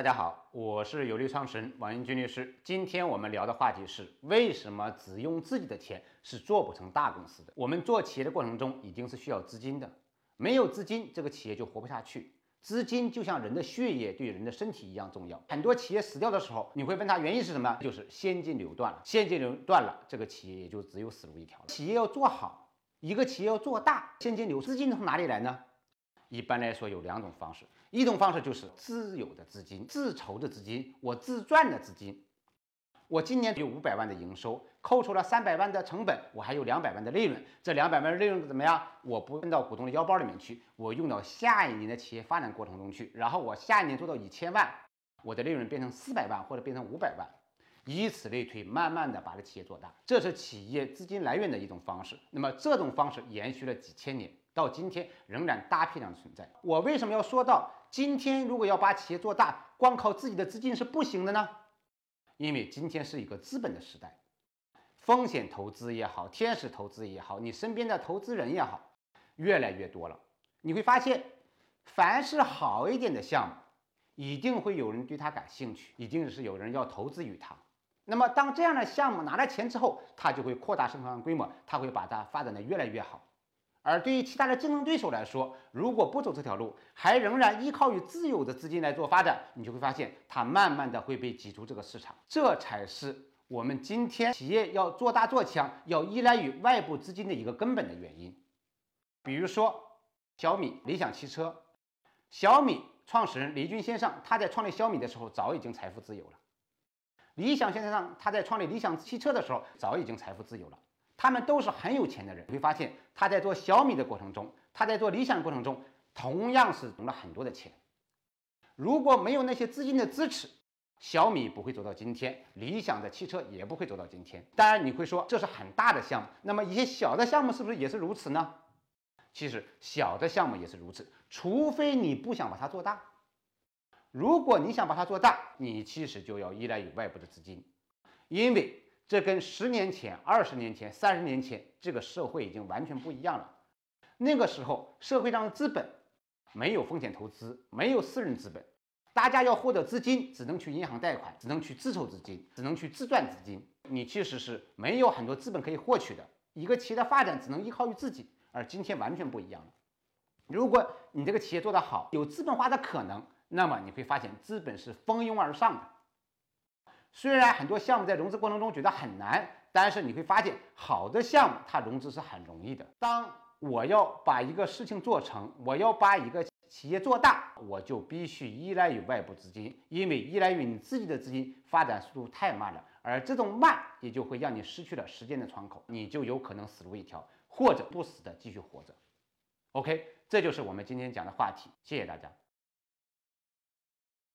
大家好，我是有利创始人王英军律师。今天我们聊的话题是为什么只用自己的钱是做不成大公司的？我们做企业的过程中一定是需要资金的，没有资金，这个企业就活不下去。资金就像人的血液对人的身体一样重要。很多企业死掉的时候，你会问他原因是什么？就是现金流断了。现金流断了，这个企业也就只有死路一条了。企业要做好，一个企业要做大，现金流资金从哪里来呢？一般来说有两种方式，一种方式就是自有的资金、自筹的资金，我自赚的资金。我今年有五百万的营收，扣除了三百万的成本，我还有两百万的利润。这两百万的利润怎么样？我不分到股东的腰包里面去，我用到下一年的企业发展过程中去。然后我下一年做到一千万，我的利润变成四百万或者变成五百万，以此类推，慢慢的把这企业做大。这是企业资金来源的一种方式。那么这种方式延续了几千年。到今天仍然大批量存在。我为什么要说到今天？如果要把企业做大，光靠自己的资金是不行的呢？因为今天是一个资本的时代，风险投资也好，天使投资也好，你身边的投资人也好，越来越多了。你会发现，凡是好一点的项目，一定会有人对他感兴趣，一定是有人要投资于他。那么，当这样的项目拿了钱之后，他就会扩大生产规模，他会把它发展的越来越好。而对于其他的竞争对手来说，如果不走这条路，还仍然依靠于自有的资金来做发展，你就会发现它慢慢的会被挤出这个市场。这才是我们今天企业要做大做强，要依赖于外部资金的一个根本的原因。比如说小米、理想汽车，小米创始人雷军先生他在创立小米的时候早已经财富自由了，理想先生他在创立理想汽车的时候早已经财富自由了。他们都是很有钱的人，你会发现他在做小米的过程中，他在做理想的过程中，同样是融了很多的钱。如果没有那些资金的支持，小米不会走到今天，理想的汽车也不会走到今天。当然，你会说这是很大的项目，那么一些小的项目是不是也是如此呢？其实小的项目也是如此，除非你不想把它做大。如果你想把它做大，你其实就要依赖于外部的资金，因为。这跟十年前、二十年前、三十年前这个社会已经完全不一样了。那个时候，社会上的资本没有风险投资，没有私人资本，大家要获得资金，只能去银行贷款，只能去自筹资金，只能去自赚资金。你其实是没有很多资本可以获取的。一个企业的发展只能依靠于自己，而今天完全不一样了。如果你这个企业做得好，有资本化的可能，那么你会发现资本是蜂拥而上的。虽然很多项目在融资过程中觉得很难，但是你会发现，好的项目它融资是很容易的。当我要把一个事情做成，我要把一个企业做大，我就必须依赖于外部资金，因为依赖于你自己的资金，发展速度太慢了，而这种慢也就会让你失去了时间的窗口，你就有可能死路一条，或者不死的继续活着。OK，这就是我们今天讲的话题，谢谢大家。